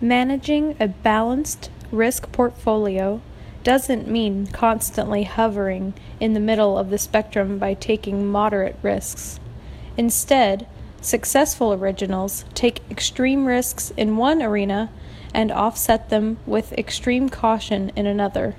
Managing a balanced risk portfolio doesn't mean constantly hovering in the middle of the spectrum by taking moderate risks. Instead, successful originals take extreme risks in one arena and offset them with extreme caution in another.